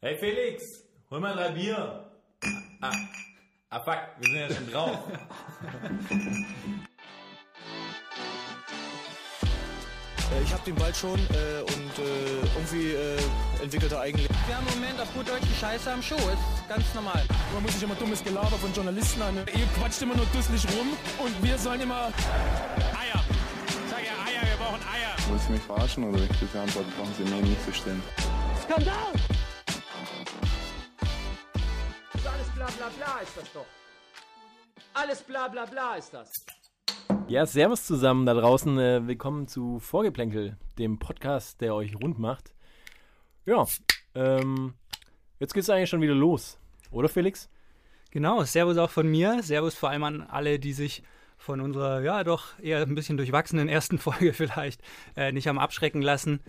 Hey Felix, hol mal drei Bier. Ah, ah fuck, wir sind ja schon drauf. Äh, Ich habe den Ball schon äh, und äh, irgendwie äh, entwickelt er eigentlich. Wir haben im Moment auf gut Deutsch die Scheiße am Schuh. Ist ganz normal. Man muss sich immer dummes Gelaber von Journalisten an. Ihr quatscht immer nur dusselig rum und wir sollen immer. Eier. Ich sag ja Eier, wir brauchen Eier. Wollen Sie mich verarschen oder ich diese Antwort brauchen Sie mir nicht zu stellen? Skandal! Bla bla bla ist das doch. Alles bla bla bla ist das. Ja, servus zusammen da draußen. Äh, willkommen zu Vorgeplänkel, dem Podcast, der euch rund macht. Ja, ähm, jetzt geht's eigentlich schon wieder los. Oder Felix? Genau, Servus auch von mir. Servus vor allem an alle, die sich von unserer, ja, doch eher ein bisschen durchwachsenen ersten Folge vielleicht äh, nicht haben abschrecken lassen.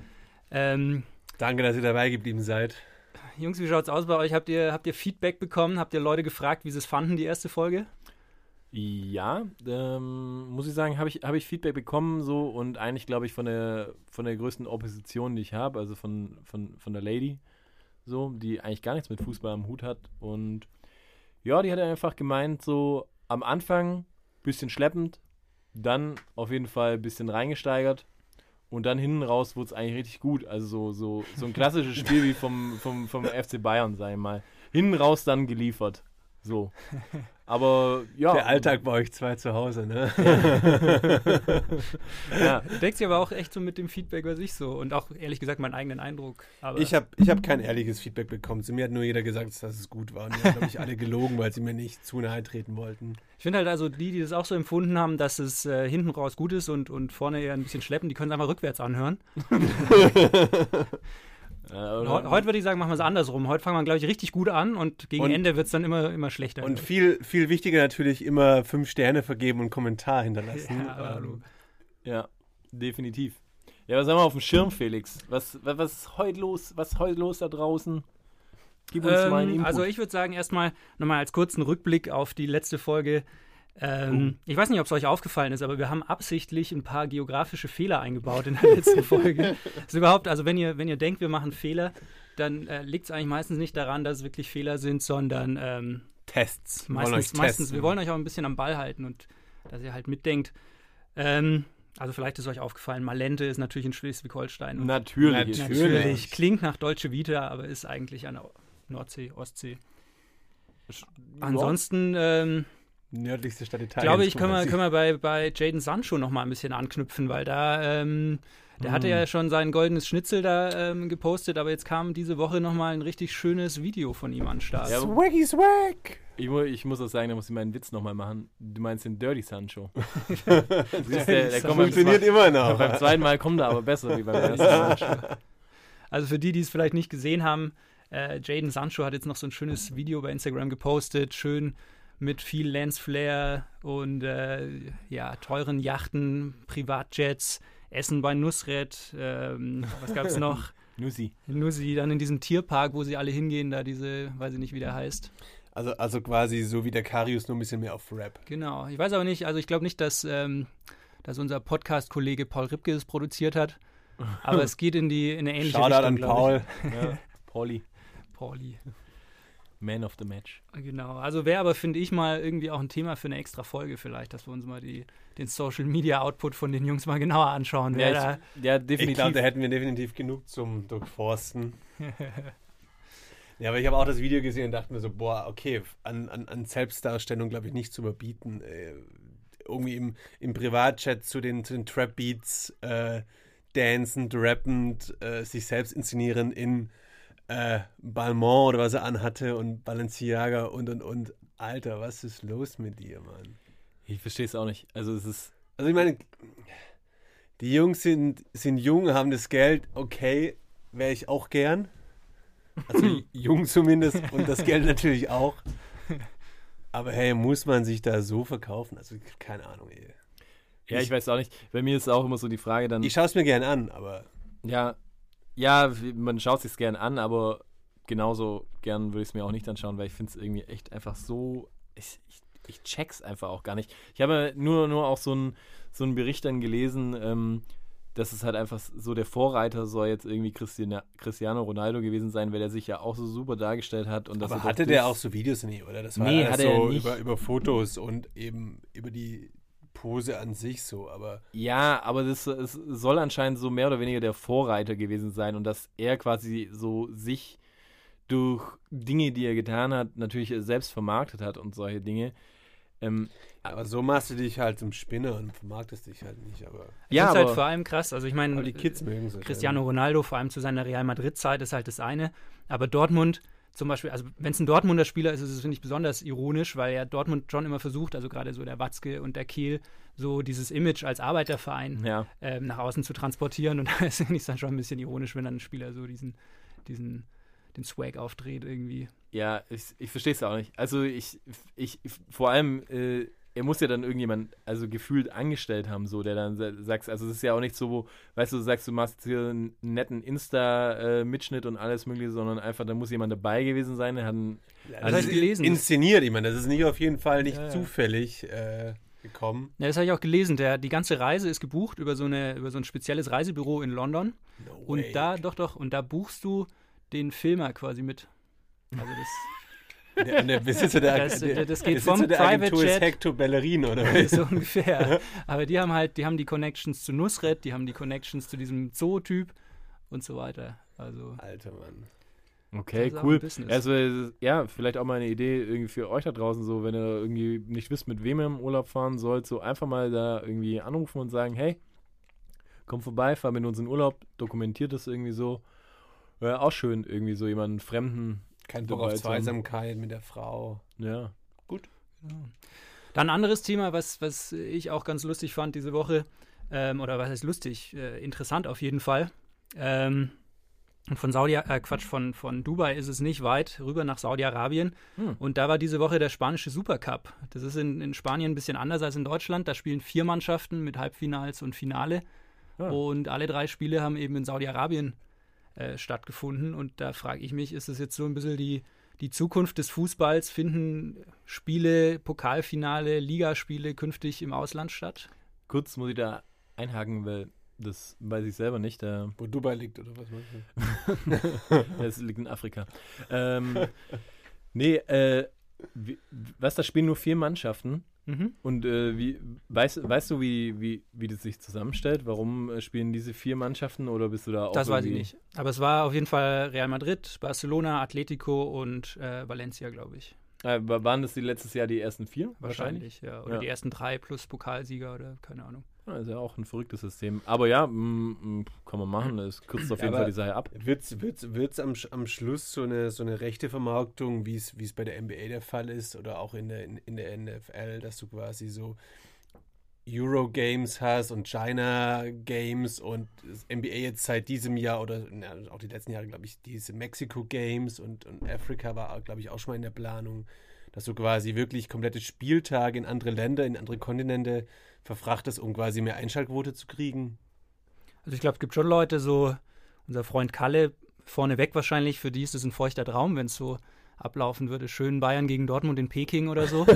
Ähm, Danke, dass ihr dabei geblieben seid. Jungs, wie schaut's aus bei euch? Habt ihr, habt ihr Feedback bekommen? Habt ihr Leute gefragt, wie sie es fanden, die erste Folge? Ja, ähm, muss ich sagen, habe ich, hab ich Feedback bekommen so und eigentlich glaube ich von der, von der größten Opposition, die ich habe, also von, von, von der Lady, so, die eigentlich gar nichts mit Fußball am Hut hat und ja, die hat einfach gemeint, so am Anfang bisschen schleppend, dann auf jeden Fall ein bisschen reingesteigert und dann hinten raus wurde es eigentlich richtig gut. Also so, so, so ein klassisches Spiel wie vom, vom, vom FC Bayern, ich mal. Hinten raus dann geliefert. So. Aber ja. Der Alltag bei euch zwei zu Hause, ne? Ja. Deckt sich aber auch echt so mit dem Feedback, was ich so und auch ehrlich gesagt meinen eigenen Eindruck. Aber Ich habe ich hab kein ehrliches Feedback bekommen. Zu mir hat nur jeder gesagt, dass es gut war. Und die haben, glaube ich, alle gelogen, weil sie mir nicht zu nahe treten wollten. Ich finde halt also die, die das auch so empfunden haben, dass es äh, hinten raus gut ist und, und vorne eher ein bisschen schleppen, die können es einfach rückwärts anhören. Äh, Und oder- heu- heute würde ich sagen, machen wir es andersrum. Heute fangen wir, glaube ich, richtig gut an und gegen Und- Ende wird es dann immer, immer schlechter. Und viel, viel wichtiger natürlich immer fünf Sterne vergeben und einen Kommentar hinterlassen. Ja, ähm, Ja, definitiv. Ja, was haben wir auf dem Schirm, Felix? Was, was, was ist heute los? Was ist heute los da draußen? Gib uns mal einen Ähm, Input. also ich würde sagen, erstmal nochmal als kurzen Rückblick auf die letzte Folge. Ähm, Ich weiß nicht, ob es euch aufgefallen ist, aber wir haben absichtlich ein paar geografische Fehler eingebaut in der letzten Folge. Das ist überhaupt, also wenn ihr, wenn ihr denkt, wir machen Fehler, dann äh, liegt es eigentlich meistens nicht daran, dass es wirklich Fehler sind, sondern ähm, Tests. Wir wollen meistens, euch meistens, wir wollen euch auch ein bisschen am Ball halten und dass ihr halt mitdenkt. Ähm, also vielleicht ist euch aufgefallen, Malente ist natürlich in Schleswig-Holstein. Natürlich. Natürlich. Klingt nach Deutsche Vita, aber ist eigentlich an der Nordsee, Ostsee. Ansonsten, ähm, Nördlichste Stadt Italiens. glaube ich, können wir, können wir bei, bei Jaden Sancho noch mal ein bisschen anknüpfen, weil da, ähm, der hatte ja schon sein goldenes Schnitzel da ähm, gepostet, aber jetzt kam diese Woche noch mal ein richtig schönes Video von ihm an den Start. Ja, Swaggy Swag! Ich, mu ich muss auch sagen, da muss ich meinen Witz nochmal machen. Du meinst den Dirty Sancho. Der, der kommt beim, Funktioniert zwei, immer noch. beim zweiten Mal kommt er aber besser wie beim ersten Mal. Also für die, die es vielleicht nicht gesehen haben, äh, Jaden Sancho hat jetzt noch so ein schönes Video bei Instagram gepostet, schön mit viel Lensflare und äh, ja, teuren Yachten, Privatjets, Essen bei Nusret, ähm, was gab es noch? Nussi. Nussi, dann in diesem Tierpark, wo sie alle hingehen, da diese, weiß ich nicht, wie der heißt. Also, also quasi so wie der Karius, nur ein bisschen mehr auf Rap. Genau. Ich weiß aber nicht, also ich glaube nicht, dass, ähm, dass unser Podcast-Kollege Paul Ripke es produziert hat. Aber es geht in die in eine ähnliche Shoutout Richtung, an glaub Paul. Ja, Pauli. Pauli. Man of the Match. Genau. Also wäre aber, finde ich, mal irgendwie auch ein Thema für eine extra Folge vielleicht, dass wir uns mal die, den Social Media Output von den Jungs mal genauer anschauen. Da, Ja, ich, ja Ich definitiv. glaube, da hätten wir definitiv genug zum Durchforsten. ja, aber ich habe auch das Video gesehen und dachte mir so, boah, okay, an, an, an Selbstdarstellung glaube ich nicht zu überbieten. Äh, irgendwie im, im Privatchat zu den, zu den Trap-Beats äh, dancend, rappend, äh, sich selbst inszenieren in äh, Balmain oder was er anhatte und Balenciaga und und und. Alter, was ist los mit dir, Mann? ich verstehe es auch nicht. Also es ist. Also ich meine, die Jungs sind, sind jung, haben das Geld, okay, wäre ich auch gern. Also jung zumindest und das Geld natürlich auch. Aber hey, muss man sich da so verkaufen? Also keine Ahnung, ey. Ja, ich weiß auch nicht. Bei mir ist auch immer so die Frage dann. Ich schaue es mir gern an, aber Ja, ja, man schaut sich gern an, aber genauso gern würde ich es mir auch nicht anschauen, weil ich finde es irgendwie echt einfach so. Ich, ich, ich check's einfach auch gar nicht. Ich habe nur, nur auch so einen so einen Bericht dann gelesen, ähm, das ist halt einfach so, der Vorreiter soll jetzt irgendwie Christina, Cristiano Ronaldo gewesen sein, weil er sich ja auch so super dargestellt hat. Und dass Aber er hatte der auch so Videos? Nee, oder? Das war Nee, alles hatte er so nicht. über, über Fotos und eben über die Pose an sich so. Aber Ja, aber das es soll anscheinend so mehr oder weniger der Vorreiter gewesen sein und dass er quasi so sich durch Dinge, die er getan hat, natürlich selbst vermarktet hat und solche Dinge. Ähm, Aber so machst du dich halt zum Spinner und vermarktest dich halt nicht. Aber, Ich ja, find's aber halt vor allem krass. Also ich meine, die Kids mögen. Cristiano Ronaldo, vor allem zu seiner Real Madrid-Zeit, ist halt das eine. Aber Dortmund zum Beispiel, also wenn es ein Dortmunder Spieler ist, ist es, finde ich, besonders ironisch, weil ja Dortmund schon immer versucht, also gerade so der Watzke und der Kehl, so dieses Image als Arbeiterverein ja. ähm, nach außen zu transportieren. Und da ist ich es dann schon ein bisschen ironisch, wenn dann ein Spieler so diesen, diesen, den Swag aufdreht irgendwie. Ja, ich, ich verstehe es auch nicht. Also ich, ich, vor allem, äh, er muss ja dann irgendjemand, also gefühlt angestellt haben, so, der dann sa- sagst, also es ist ja auch nicht so, wo, weißt du, du sagst, du machst hier einen netten Insta-Mitschnitt und alles mögliche, sondern einfach, da muss jemand dabei gewesen sein, der hat einen, Ja, Das ich gelesen. Inszeniert, ich meine, das ist nicht auf jeden Fall nicht Ja, ja. zufällig äh, gekommen. Ja, das habe ich auch gelesen. Der, die ganze Reise ist gebucht über so, eine, über so ein spezielles Reisebüro in London. No Und way. da, doch, doch, und da buchst du den Filmer quasi mit. Also das Der, der Besitzer der, Das- der, das geht Besitzer vom der Private Agentur ist Jet- Hector Bellerin, oder was? so ungefähr. Aber die haben halt, die haben die Connections zu Nusret, die haben die Connections zu diesem Zoo-Typ und so weiter. Also, Alter Mann. okay, cool. Also, ja, vielleicht auch mal eine Idee irgendwie für euch da draußen, so, wenn ihr irgendwie nicht wisst, mit wem ihr im Urlaub fahren sollt, so einfach mal da irgendwie anrufen und sagen, hey, komm vorbei, fahr mit uns in Urlaub, dokumentiert das irgendwie so. Ja, auch schön, irgendwie so jemanden Fremden, Kein Bock auf. Zweisamkeit mit der Frau. ja. Dann ein anderes Thema, was, was ich auch ganz lustig fand diese Woche, ähm, oder was heißt lustig, äh, interessant auf jeden Fall. Ähm, von Saudi, äh, Quatsch, von, von Dubai ist es nicht weit, rüber nach Saudi-Arabien. Hm. Und da war diese Woche der spanische Supercup. Das ist in, in Spanien ein bisschen anders als in Deutschland. Da spielen vier Mannschaften mit Halbfinals und Finale. Ah. Und alle drei Spiele haben eben in Saudi-Arabien äh, stattgefunden. Und da frage ich mich, ist das jetzt so ein bisschen die, die Zukunft des Fußballs? Finden Spiele, Pokalfinale, Ligaspiele künftig im Ausland statt? Kurz muss ich da einhaken, weil das weiß ich selber nicht. Da, Wo Dubai liegt, oder was meinst du? das liegt in Afrika. Ähm, nee, äh, was, da spielen nur vier Mannschaften. Mhm. Und äh, wie, weißt, weißt du, wie, wie, wie das sich zusammenstellt? Warum äh, spielen diese vier Mannschaften oder bist du da auch Das weiß ich nicht. Aber es war auf jeden Fall Real Madrid, Barcelona, Atletico und äh, Valencia, glaube ich. Äh, wa- waren das die letztes Jahr die ersten vier? Wahrscheinlich, ja. Oder Ja. die ersten drei plus Pokalsieger oder keine Ahnung. Ja, ist ja auch ein verrücktes System. Aber ja, mm, mm, kann man machen. Es kürzt auf jeden aber- Fall die Sache ab. Wird es wird's, wird's am, am Schluss so eine, so eine rechte Vermarktung, wie es bei der NBA der Fall ist oder auch in der, in, in der NFL, dass du quasi so Euro-Games hast und China-Games und das NBA jetzt seit diesem Jahr oder na, auch die letzten Jahre, glaube ich, diese Mexiko-Games und, und Afrika war, glaube ich, auch schon mal in der Planung, dass du quasi wirklich komplette Spieltage in andere Länder, in andere Kontinente verfrachtest, um quasi mehr Einschaltquote zu kriegen. Also ich glaube, es gibt schon Leute, so unser Freund Kalle, vorneweg wahrscheinlich, für die ist es ein feuchter Traum, wenn es so ablaufen würde. Schön Bayern gegen Dortmund in Peking oder so.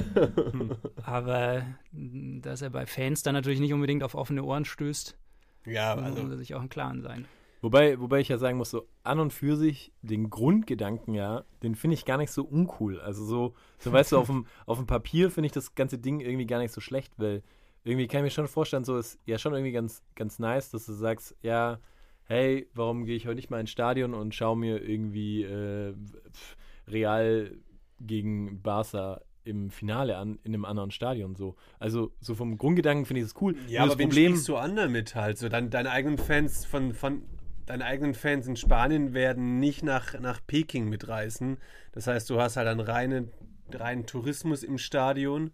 Aber mh, dass er bei Fans dann natürlich nicht unbedingt auf offene Ohren stößt, Ja, muss also er sich auch im Klaren sein. Wobei, wobei ich ja sagen muss, so an und für sich, den Grundgedanken ja, den finde ich gar nicht so uncool. Also so, so weißt du, auf dem, auf dem Papier finde ich das ganze Ding irgendwie gar nicht so schlecht, weil irgendwie kann ich mir schon vorstellen, so ist ja schon irgendwie ganz, ganz nice, dass du sagst, ja, hey, warum gehe ich heute nicht mal ins Stadion und schaue mir irgendwie äh, Real gegen Barca im Finale an, in einem anderen Stadion so. Also so vom Grundgedanken finde ich das cool. Ja, Nur aber das wen Problem, sprichst du an damit halt? So, dein, deine eigenen Fans von, von deine eigenen Fans in Spanien werden nicht nach, nach Peking mitreißen. Das heißt, du hast halt einen reinen, reinen Tourismus im Stadion.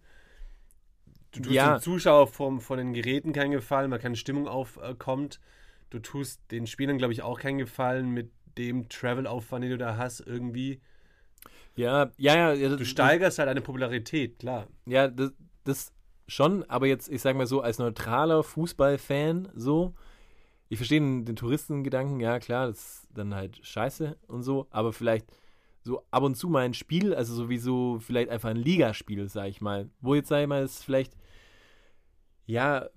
Du tust Ja. dem Zuschauer vom, von den Geräten keinen Gefallen, weil keine Stimmung aufkommt. Du tust den Spielern, glaube ich, auch keinen Gefallen mit dem Travel-Aufwand, den du da hast, irgendwie. ja, ja, ja, ja Du das- steigerst halt deine Popularität, klar. Ja, das, das schon, aber jetzt, ich sag mal so, als neutraler Fußballfan, so, ich verstehe den, den Touristengedanken, ja klar, das ist dann halt scheiße und so, aber vielleicht so ab und zu mal ein Spiel, also sowieso vielleicht einfach ein Ligaspiel, sag ich mal, wo jetzt, sag ich mal, es vielleicht, ja,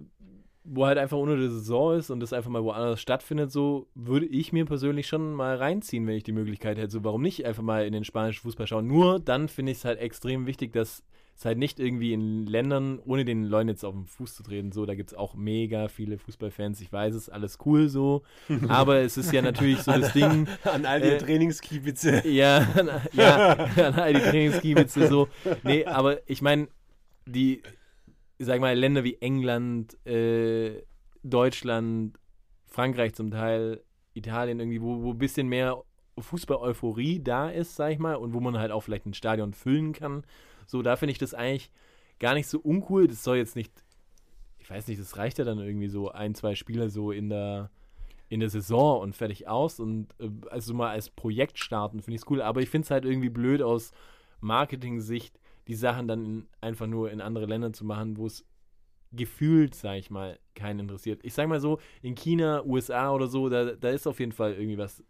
wo halt einfach unter der Saison ist und das einfach mal woanders stattfindet, so würde ich mir persönlich schon mal reinziehen, wenn ich die Möglichkeit hätte. So, warum nicht einfach mal in den spanischen Fußball schauen? Nur dann finde ich es halt extrem wichtig, dass es halt nicht irgendwie in Ländern, ohne den Leuten jetzt auf den Fuß zu treten, so, da gibt es auch mega viele Fußballfans, ich weiß es, alles cool so, aber es ist ja natürlich so das Ding, An all die Äh, Trainingskiebitze. ja, ja, an all die Trainingskiebitze so. Nee, aber ich meine, die, sag mal, Länder wie England, äh, Deutschland, Frankreich zum Teil, Italien irgendwie, wo, wo ein bisschen mehr Fußball-Euphorie da ist, sag ich mal, und wo man halt auch vielleicht ein Stadion füllen kann. So, da finde ich das eigentlich gar nicht so uncool. Das soll jetzt nicht, ich weiß nicht, das reicht ja dann irgendwie so ein, zwei Spiele so in der in der Saison und fertig aus und äh, also mal als Projekt starten, finde ich es cool, aber ich finde es halt irgendwie blöd aus Marketing-Sicht, die Sachen dann in, einfach nur in andere Länder zu machen, wo es gefühlt, sag ich mal, keinen interessiert. Ich sag mal so, in China, USA oder so, da, da ist auf jeden Fall irgendwie was,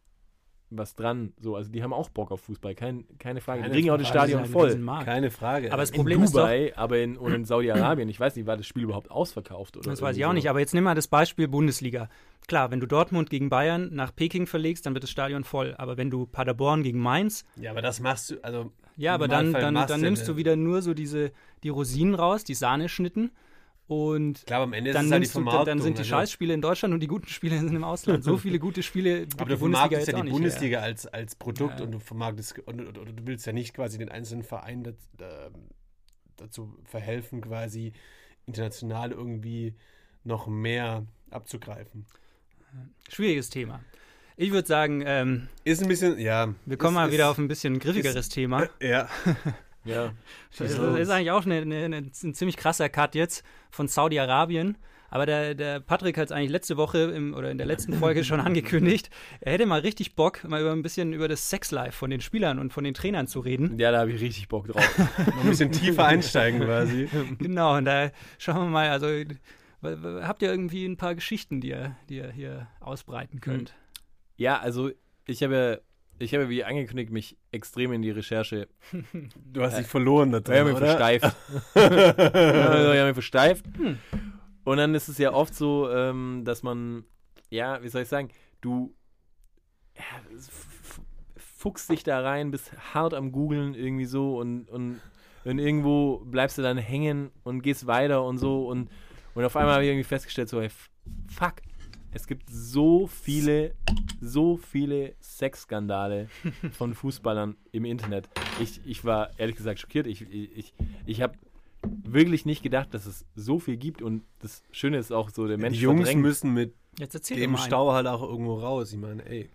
was dran. So, also die haben auch Bock auf Fußball, kein, keine Frage. Keine die bringen auch das Stadion voll. Keine Frage. Aber das In Problem ist doch, Dubai, aber in, und in Saudi-Arabien, ich weiß nicht, war das Spiel überhaupt ausverkauft? Oder Das weiß ich auch so? nicht, aber jetzt nimm mal das Beispiel Bundesliga. Klar, wenn du Dortmund gegen Bayern nach Peking verlegst, dann wird das Stadion voll. Aber wenn du Paderborn gegen Mainz, ja, aber das machst du, also. ja, aber dann, dann, dann nimmst du wieder nur so diese, die Rosinen raus, die Sahneschnitten und Klar, am Ende dann, ist es halt die nimmst du, dann, Vermarktung. sind die also- Scheißspiele in Deutschland und die guten Spiele sind im Ausland. So viele gute Spiele Aber du vermarktest ja die. Bundesliga als, als Produkt Ja. und du vermarktest und, und, und du willst ja nicht quasi den einzelnen Verein dat, da, dazu verhelfen, quasi international irgendwie noch mehr abzugreifen. Schwieriges Thema. Ich würde sagen, ähm, Ist ein bisschen, ja. wir kommen ist, mal ist, wieder auf ein bisschen griffigeres Thema. Ja. Ja. Das ist, das ist eigentlich auch eine, eine, eine, ein ziemlich krasser Cut jetzt von Saudi-Arabien. Aber der, der Patrick hat es eigentlich letzte Woche im, oder in der letzten Folge schon angekündigt. Er hätte mal richtig Bock, mal über ein bisschen über das Sexlife von den Spielern und von den Trainern zu reden. Ja, da habe ich richtig Bock drauf. Ein bisschen tiefer einsteigen quasi. Genau, und da schauen wir mal, also habt ihr irgendwie ein paar Geschichten, die ihr, die ihr hier ausbreiten könnt? Ja, also ich habe, ich habe wie angekündigt mich extrem in die Recherche Du hast dich verloren da ich habe drin, mich oder? versteift. ich habe mich versteift. Und dann ist es ja oft so, ähm, dass man, ja, wie soll ich sagen, du ja, fuchst dich da rein, bist hart am Googeln irgendwie so und, und, und irgendwo bleibst du dann hängen und gehst weiter und so und, und auf einmal habe ich irgendwie festgestellt, so, ey, fuck, es gibt so viele, so viele Sexskandale von Fußballern im Internet. Ich, ich war ehrlich gesagt schockiert. Ich, ich, ich, habe wirklich nicht gedacht, dass es so viel gibt und das Schöne ist auch so, der Mensch Die Jungs verdrängt. müssen mit dem. Stau halt auch irgendwo raus. Ich meine, ey,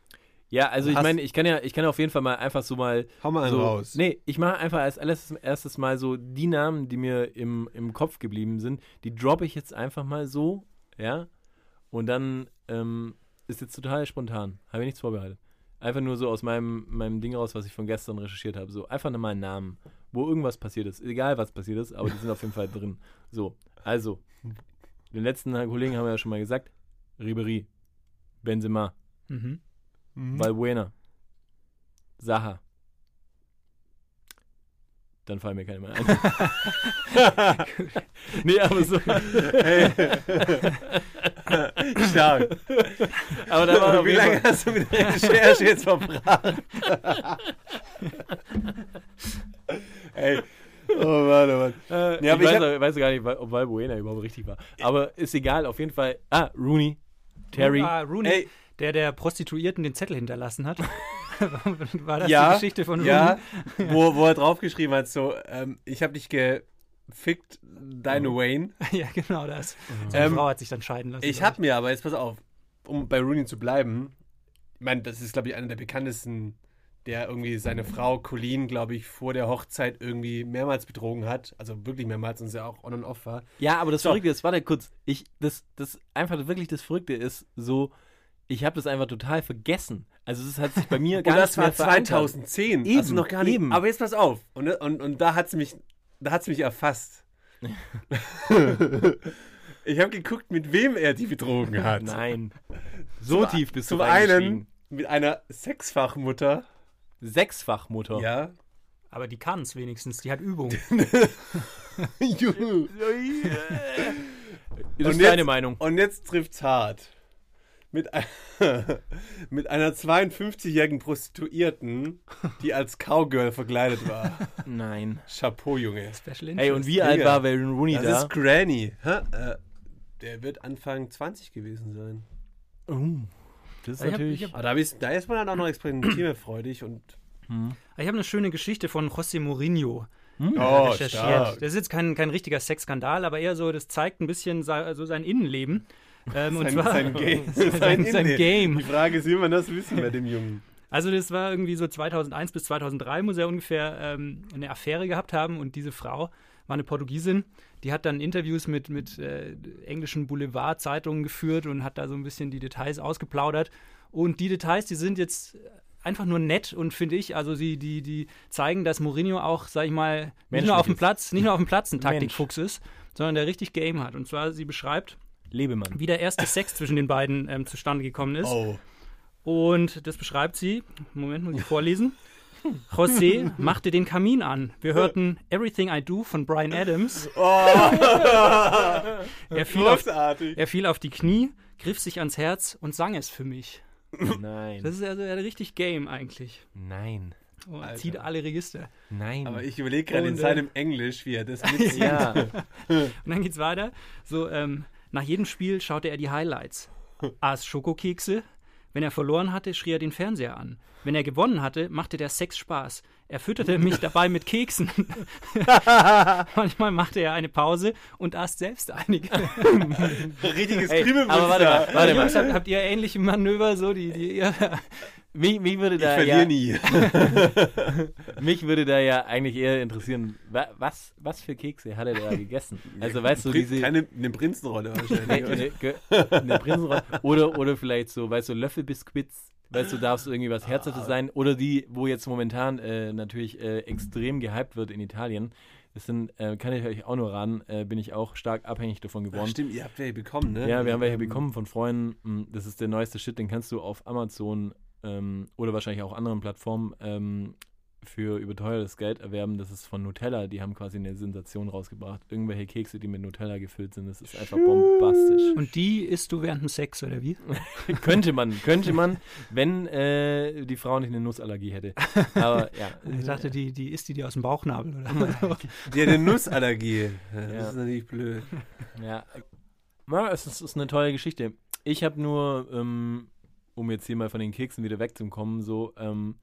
Ja, also ich meine, ich kann ja, ich kann ja auf jeden Fall mal einfach so mal hau mal einen so, raus. Nee, ich mache einfach als erstes, erstes Mal so die Namen, die mir im, im Kopf geblieben sind, die droppe ich jetzt einfach mal so, ja. Und dann ähm, ist jetzt total spontan. Habe ich nichts vorbereitet. Einfach nur so aus meinem, meinem Ding raus, was ich von gestern recherchiert habe. So einfach nur mal einen Namen, wo irgendwas passiert ist. Egal, was passiert ist, aber die sind auf jeden Fall drin. So, also, den letzten Kollegen haben wir ja schon mal gesagt. Ribery, Benzema, Mhm. Valbuena, Saha. Dann fallen mir keine mehr ein. nee, aber so. Stark. Aber da war Wie lange hast du mit der Recherche jetzt verbracht? ey. Oh Mann, oh Mann. äh, Ja, aber ich ich weiß, auch- weiß gar nicht, ob Valbuena überhaupt richtig war. Aber ist egal, auf jeden Fall. Ah, Rooney, Terry. Ah, Rooney, Ey. der der Prostituierten den Zettel hinterlassen hat. War das ja, die Geschichte von Rooney? Ja, wo, wo er draufgeschrieben hat, so, ähm, ich habe dich gefickt, deine Wayne. ja, genau das. Seine Ähm, Frau hat sich dann scheiden lassen. Ich habe mir aber, jetzt pass auf, um bei Rooney zu bleiben, ich meine, das ist, glaube ich, einer der bekanntesten, der irgendwie seine Frau Colleen, glaube ich, vor der Hochzeit irgendwie mehrmals betrogen hat. Also wirklich mehrmals und sie auch on und off war. Ja, aber das So. Verrückte ist, warte kurz, ich, das, das einfach wirklich das Verrückte ist so, ich habe das einfach total vergessen. Also es hat sich bei mir gar und das nicht mehr war verankert. 2010. Eben, also noch gar nicht. eben. Aber jetzt pass auf. Und, und, und da hat es mich, da hat's mich erfasst. ich habe geguckt, mit wem er die betrogen hat. Nein. So Zum- tief bist Zum du einen reingestiegen. mit einer Sechsfachmutter. Sechsfachmutter. Ja. Aber die kann es wenigstens, die hat Übung. Das ist deine Meinung. Und jetzt trifft's hart. Mit, ein, mit einer 52-jährigen Prostituierten, die als Cowgirl verkleidet war. Nein. Chapeau, Junge. Special Ey, und wie alt war Wayne Rooney Das da? ist Granny. Hä? Äh, der wird Anfang 20 gewesen sein. Oh, das ist Ich hab- natürlich. ich hab- Aber da, bist, da ist man dann auch noch experimentierfreudig und. Ich habe eine schöne Geschichte von José Mourinho Hm? Oh, recherchiert. Das ist jetzt kein, kein richtiger Sexskandal, aber eher so, das zeigt ein bisschen so sein Innenleben. Ähm, und Sein, zwar sein Game. sein, sein Innenleben. Game. Die Frage ist, wie man das wissen bei dem Jungen. Also das war irgendwie so 2001 bis 2003 muss er ungefähr ähm, eine Affäre gehabt haben und diese Frau war eine Portugiesin, die hat dann Interviews mit, mit äh, englischen Boulevardzeitungen geführt und hat da so ein bisschen die Details ausgeplaudert und die Details, die sind jetzt einfach nur nett und finde ich, also sie, die, die zeigen, dass Mourinho auch, sag ich mal, nicht nur auf dem. Platz, nicht nur auf dem Platz ein Taktikfuchs ist, sondern der richtig Game hat. Und zwar, sie beschreibt, Lebemann. wie der erste Sex zwischen den beiden ähm, zustande gekommen ist. Oh. Und das beschreibt sie. Moment, muss ich vorlesen. José machte den Kamin an. Wir hörten Everything I Do von Brian Adams. er, fiel auf, Großartig. er fiel auf die Knie, griff sich ans Herz und sang es für mich. Nein. Das ist also ja richtig Game eigentlich. Nein. Oh, zieht alle Register. Nein. Aber ich überlege gerade in äh, seinem Englisch, wie er das mitzieht. ja. Und dann geht's weiter. So, ähm, nach jedem Spiel schaute er die Highlights. Aß Schokokekse. Wenn er verloren hatte, schrie er den Fernseher an. Wenn er gewonnen hatte, machte der Sex Spaß. Er fütterte mich dabei mit Keksen. Manchmal machte er eine Pause und aß selbst einige. Richtiges Ey, aber warte mal, warte mal. Habt, habt ihr ähnliche Manöver, so die, die ihr, Mich, mich, würde Ich da verliere ja, nie. mich würde da ja eigentlich eher interessieren, wa- was, was für Kekse hat er da gegessen? Also weißt du, diese Keine eine Prinzenrolle wahrscheinlich. eine, eine Prinzenrolle. Oder, oder vielleicht so, weißt du, Löffelbiskuits. Weißt du, darfst irgendwie was Herzhaftes sein. Oder die, wo jetzt momentan äh, natürlich äh, extrem gehypt wird in Italien. Das sind, äh, kann ich euch auch nur raten, äh, bin ich auch stark abhängig davon geworden. stimmt, ihr habt welche bekommen, ne? Ja, wir haben welche bekommen von Freunden. Mm, Das ist der neueste Shit, den kannst du auf Amazon ähm, oder wahrscheinlich auch anderen Plattformen ähm, für überteuertes Geld erwerben. Das ist von Nutella. Die haben quasi eine Sensation rausgebracht. Irgendwelche Kekse, die mit Nutella gefüllt sind. Das ist einfach bombastisch. und die isst du während dem Sex, oder wie? könnte man, könnte man, wenn äh, die Frau nicht eine Nussallergie hätte. Aber ja. Ich dachte, die, die isst die dir aus dem Bauchnabel, oder? Die hat eine Nussallergie. Das Ja. ist natürlich blöd. Ja, ja es, ist, es ist eine tolle Geschichte. Ich habe nur, ähm, um jetzt hier mal von den Keksen wieder wegzukommen, so, ähm,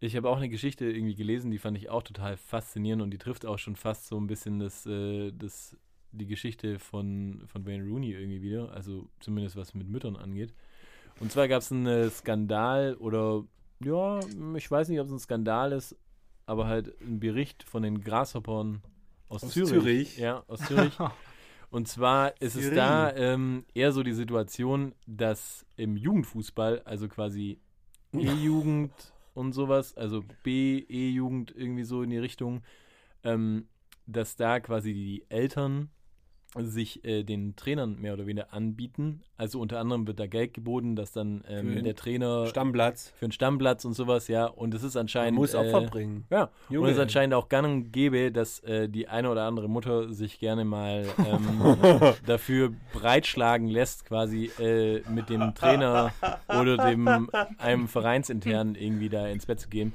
ich habe auch eine Geschichte irgendwie gelesen, die fand ich auch total faszinierend und die trifft auch schon fast so ein bisschen das, äh, das, die Geschichte von, von Wayne Rooney irgendwie wieder, also zumindest was mit Müttern angeht. Und zwar gab es einen äh, Skandal oder, ja, ich weiß nicht, ob es ein Skandal ist, aber halt ein Bericht von den Grasshoppern aus, Aus Zürich. Zürich? Ja, aus Zürich. Und zwar ist es Zürich. da ähm, eher so die Situation, dass im Jugendfußball, also quasi E-Jugend und sowas, also B, E-Jugend irgendwie so in die Richtung, ähm, dass da quasi die Eltern sich äh, den Trainern mehr oder weniger anbieten. Also unter anderem wird da Geld geboten, dass dann ähm, der Trainer Stammplatz. für einen Stammplatz und sowas, ja. Und es ist Man anscheinend. muss äh, Opfer bringen. Ja, Junge. und es ist anscheinend auch gang und gäbe, dass äh, die eine oder andere Mutter sich gerne mal ähm, dafür breitschlagen lässt, quasi äh, mit dem Trainer oder dem einem Vereinsinternen irgendwie da ins Bett zu gehen.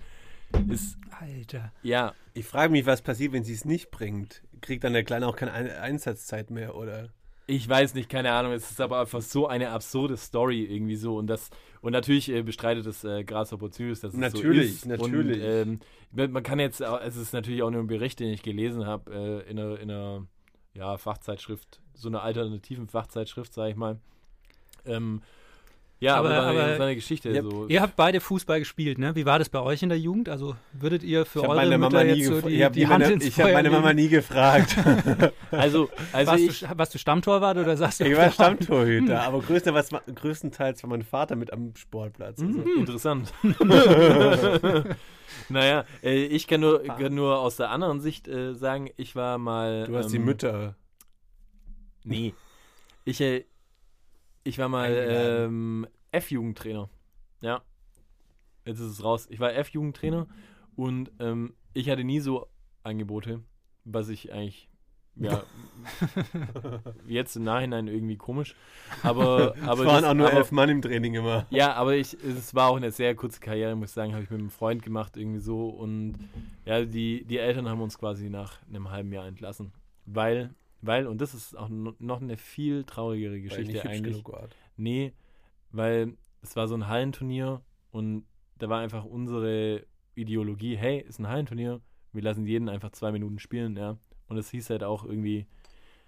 Ist, Alter. ja, Ich frage mich, was passiert, wenn sie es nicht bringt. Kriegt dann der Kleine auch keine Ein Einsatzzeit mehr, oder? ich weiß nicht, keine Ahnung, es ist aber einfach so eine absurde Story irgendwie so und das und natürlich äh, bestreitet es äh, Grasshopper Zürich, dass es Natürlich, so ist. natürlich. Und, ähm, man kann jetzt, auch- es ist natürlich auch nur ein Bericht, den ich gelesen habe äh, in einer, in einer ja, Fachzeitschrift, so einer alternativen Fachzeitschrift, sage ich mal. Ähm, ja, aber, Aber- aber, aber- so eine Geschichte. Ja, so. Ihr habt beide Fußball gespielt, ne? Wie war das bei euch in der Jugend? Also würdet ihr für Ich habe eure meine Mütter Mama nie, jetzt so die, ich hab die nie Hand meine, ins ich hab Feuer meine Mama nie gefragt. Also, also warst, ich, du, warst du Stammtorwart oder sagst du? ich war Stammtorhüter, aber größter, was, größtenteils war mein Vater mit am Sportplatz. Also. Interessant. naja, äh, ich kann nur, kann nur aus der anderen Sicht äh, sagen, ich war mal. Du hast die ähm, Mütter. Nee. Ich, äh, ich war mal ähm, F-Jugendtrainer. Ja. Jetzt ist es raus. Ich war F-Jugendtrainer und ähm, ich hatte nie so Angebote, was ich eigentlich ja, jetzt im Nachhinein irgendwie komisch. Aber, aber Es waren das- auch nur aber, elf Mann im Training immer. Ja, aber ich, es war auch eine sehr kurze Karriere, muss ich sagen, habe ich mit einem Freund gemacht irgendwie so und ja, die, die Eltern haben uns quasi nach einem halben Jahr entlassen, weil, weil und das ist auch no- noch eine viel traurigere Weil Geschichte nicht hübsch eigentlich. genug wart. Nee, weil es war so ein Hallenturnier und da war einfach unsere Ideologie, hey, ist ein Hallenturnier, wir lassen jeden einfach zwei Minuten spielen, ja. Und es hieß halt auch irgendwie,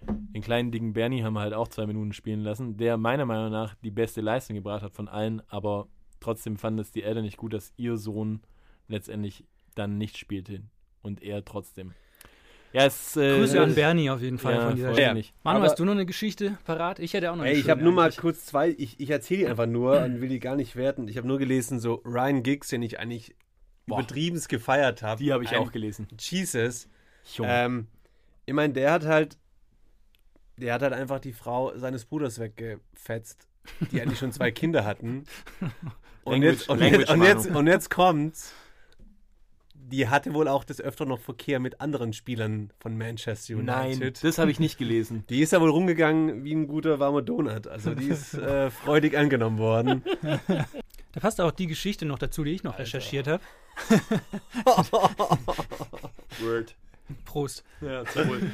den kleinen dicken Bernie haben wir halt auch zwei Minuten spielen lassen, der meiner Meinung nach die beste Leistung gebracht hat von allen, aber trotzdem fanden es die Eltern nicht gut, dass ihr Sohn letztendlich dann nicht spielte und er trotzdem. Ja, es äh, Grüße an Bernie auf jeden Fall ja, von dieser Stelle. Manu, Aber- hast du noch eine Geschichte parat? Ich hätte auch noch eine Ey, ich habe nur mal kurz zwei, ich, ich erzähle die einfach nur und will die gar nicht werten. Ich habe nur gelesen, so Ryan Giggs, den ich eigentlich übertriebenst gefeiert habe. Die habe ich auch gelesen. Jesus. Ähm, ich meine, der hat halt, der hat halt einfach die Frau seines Bruders weggefetzt, die eigentlich schon zwei Kinder hatten. Und Language- jetzt, und, Language, jetzt, und, jetzt, und jetzt kommt's. Die hatte wohl auch des Öfteren noch Verkehr mit anderen Spielern von Manchester United. Nein, das habe ich nicht gelesen. Die ist ja wohl rumgegangen wie ein guter warmer Donut. Also die ist äh, freudig angenommen worden. Da passt auch die Geschichte noch dazu, die ich noch recherchiert habe. Word. Prost. Ja, Wohl.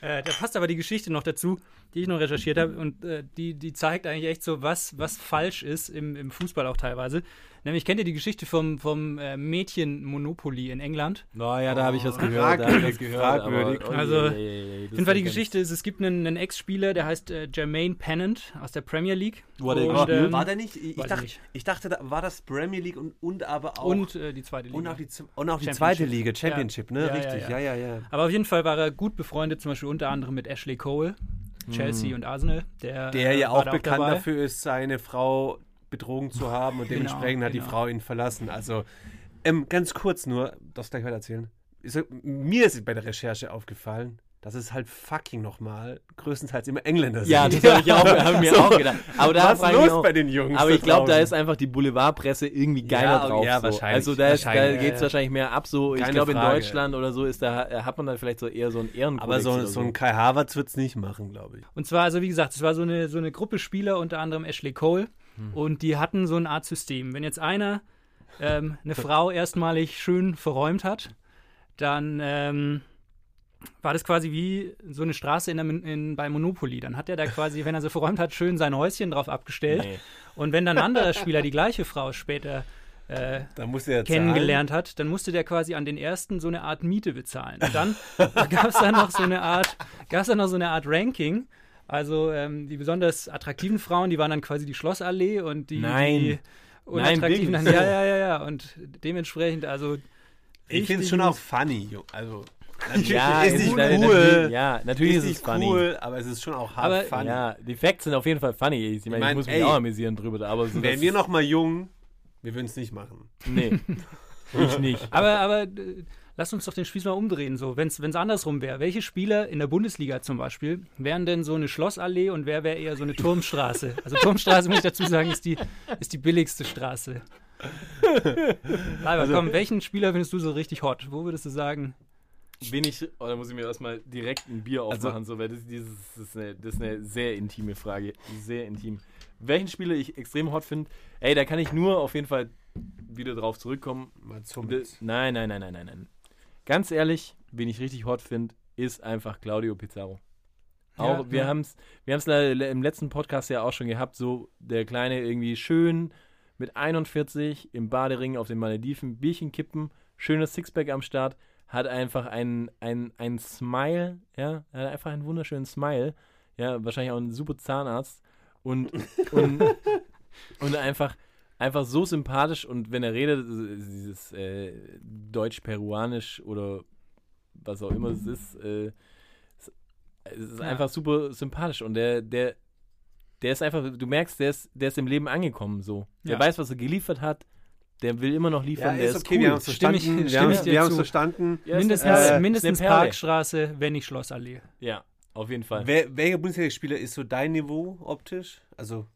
Äh, da passt aber die Geschichte noch dazu, die ich noch recherchiert habe. Und äh, die, die zeigt eigentlich echt so, was, was falsch ist im, im Fußball auch teilweise. Nämlich kennt ihr die Geschichte vom, vom äh, Mädchen Monopoly in England? Naja, da habe ich was gehört. Da habe ich was gehört. fragwürdig. aber- oh Also, Auf jeden Fall die Geschichte ist, es gibt einen, einen Ex-Spieler, der heißt äh, Jermaine Pennant aus der Premier League. Wo hat er Und, gespielt? ähm, war der nicht? Ich, weiß dachte, ich nicht. ich dachte, da war das Premier League und, und aber auch. Und äh, die zweite Liga. und auch die, und auch die Championship. zweite Liga, Championship, ne? Ja, ja, Richtig, ja. ja, ja, ja. Aber auf jeden Fall war er gut befreundet, zum Beispiel unter anderem mit Ashley Cole, Chelsea und Arsenal. Der, Der äh, ja war auch da bekannt dabei. dafür ist, seine Frau betrogen zu haben und Genau, dementsprechend hat die genau. Frau ihn verlassen. Also, ähm, ganz kurz nur, darfst gleich weiter erzählen. Ist, mir ist bei der Recherche aufgefallen, dass es halt fucking nochmal größtenteils immer Engländer sind. Ja, das habe ich auch, hab mir So. auch gedacht. Aber da Was los auch, bei den Jungs? Aber ich glaube, da ist einfach die Boulevardpresse irgendwie geiler Ja, drauf. ja, so. wahrscheinlich, Also da, ist- da wahrscheinlich, geht es ja. wahrscheinlich mehr ab. So, ich glaube, in. Deutschland oder so ist da hat man dann vielleicht so eher so einen Ehrenkodex. Aber so, oder so ein Kai Havertz wird es nicht machen, glaube ich. Und zwar, also wie gesagt, es war so eine, so eine Gruppe Spieler, unter anderem Ashley Cole. Hm. Und die hatten so eine Art System. Wenn jetzt einer ähm, eine Frau erstmalig schön verräumt hat, dann ähm, war das quasi wie so eine Straße in der, in, bei Monopoly. Dann hat er da quasi, wenn er sie verräumt hat, schön sein Häuschen drauf abgestellt. Nee. Und wenn dann ein anderer Spieler die gleiche Frau später äh, er kennengelernt hat, dann musste der quasi an den ersten so eine Art Miete bezahlen. Und dann gab es dann noch so eine Art, gab es dann noch so eine Art Ranking. Also ähm, die besonders attraktiven Frauen, die waren dann quasi die Schlossallee und die, Nein. die unattraktiven Nein, dann, ja, ja, ja, ja. Und dementsprechend, also Ich finde es schon auch funny. Also, Ja, ist es nicht cool. natürlich- Ja, natürlich ist, ist es nicht funny. cool, aber es ist schon auch hart Aber- funny. Ja, die Facts sind auf jeden Fall funny. Ich, meine, ich, mein, muss mich ey, auch amüsieren drüber. Aber so Wären wir noch mal jung, wir würden es nicht machen. Nee. ich nicht. Aber, aber äh, lasst uns doch den Spieß mal umdrehen. So, wenn es andersrum wäre, welche Spieler in der Bundesliga zum Beispiel wären denn so eine Schlossallee und wer wäre eher so eine Turmstraße? Also Turmstraße, muss ich dazu sagen, ist die, ist die billigste Straße. Leiber, Also komm, welchen Spieler findest du so richtig hot? Wo würdest du sagen? Bin ich, oder muss ich mir erstmal direkt ein Bier Also- aufmachen, so, weil das, dieses, das, ist eine, das ist eine sehr intime Frage. Sehr intim. Welchen Spieler ich extrem hot finde, ey, da kann ich nur auf jeden Fall wieder drauf zurückkommen. Zum Nein, nein, nein, nein, nein, nein. Ganz ehrlich, wen ich richtig hot finde, ist einfach Claudio Pizarro. Auch, Ja, wir ja. haben es wir haben's im letzten Podcast ja auch schon gehabt, so der Kleine irgendwie schön mit 41 im Badering auf den Malediven, Bierchen kippen, schönes Sixpack am Start, hat einfach einen ein, ein Smile, ja, er hat einfach einen wunderschönen Smile, ja, wahrscheinlich auch einen super Zahnarzt und, und, und einfach, einfach so sympathisch und wenn er redet, dieses äh, Deutsch-Peruanisch oder was auch immer es ist, äh, es, es ist Ja. einfach super sympathisch und der, der, der ist einfach, du merkst, der ist, der ist im Leben angekommen so. Der Ja. weiß, was er geliefert hat, der will immer noch Ja, liefern, der ist ist okay, cool. wir haben es verstanden. Wir stimme ich wir haben es verstanden. Ja, mindestens äh, mindestens. Parkstraße, wenn nicht Schlossallee. Ja, auf jeden Fall. Wer, welcher Bundesliga-Spieler ist so dein Niveau optisch? Also,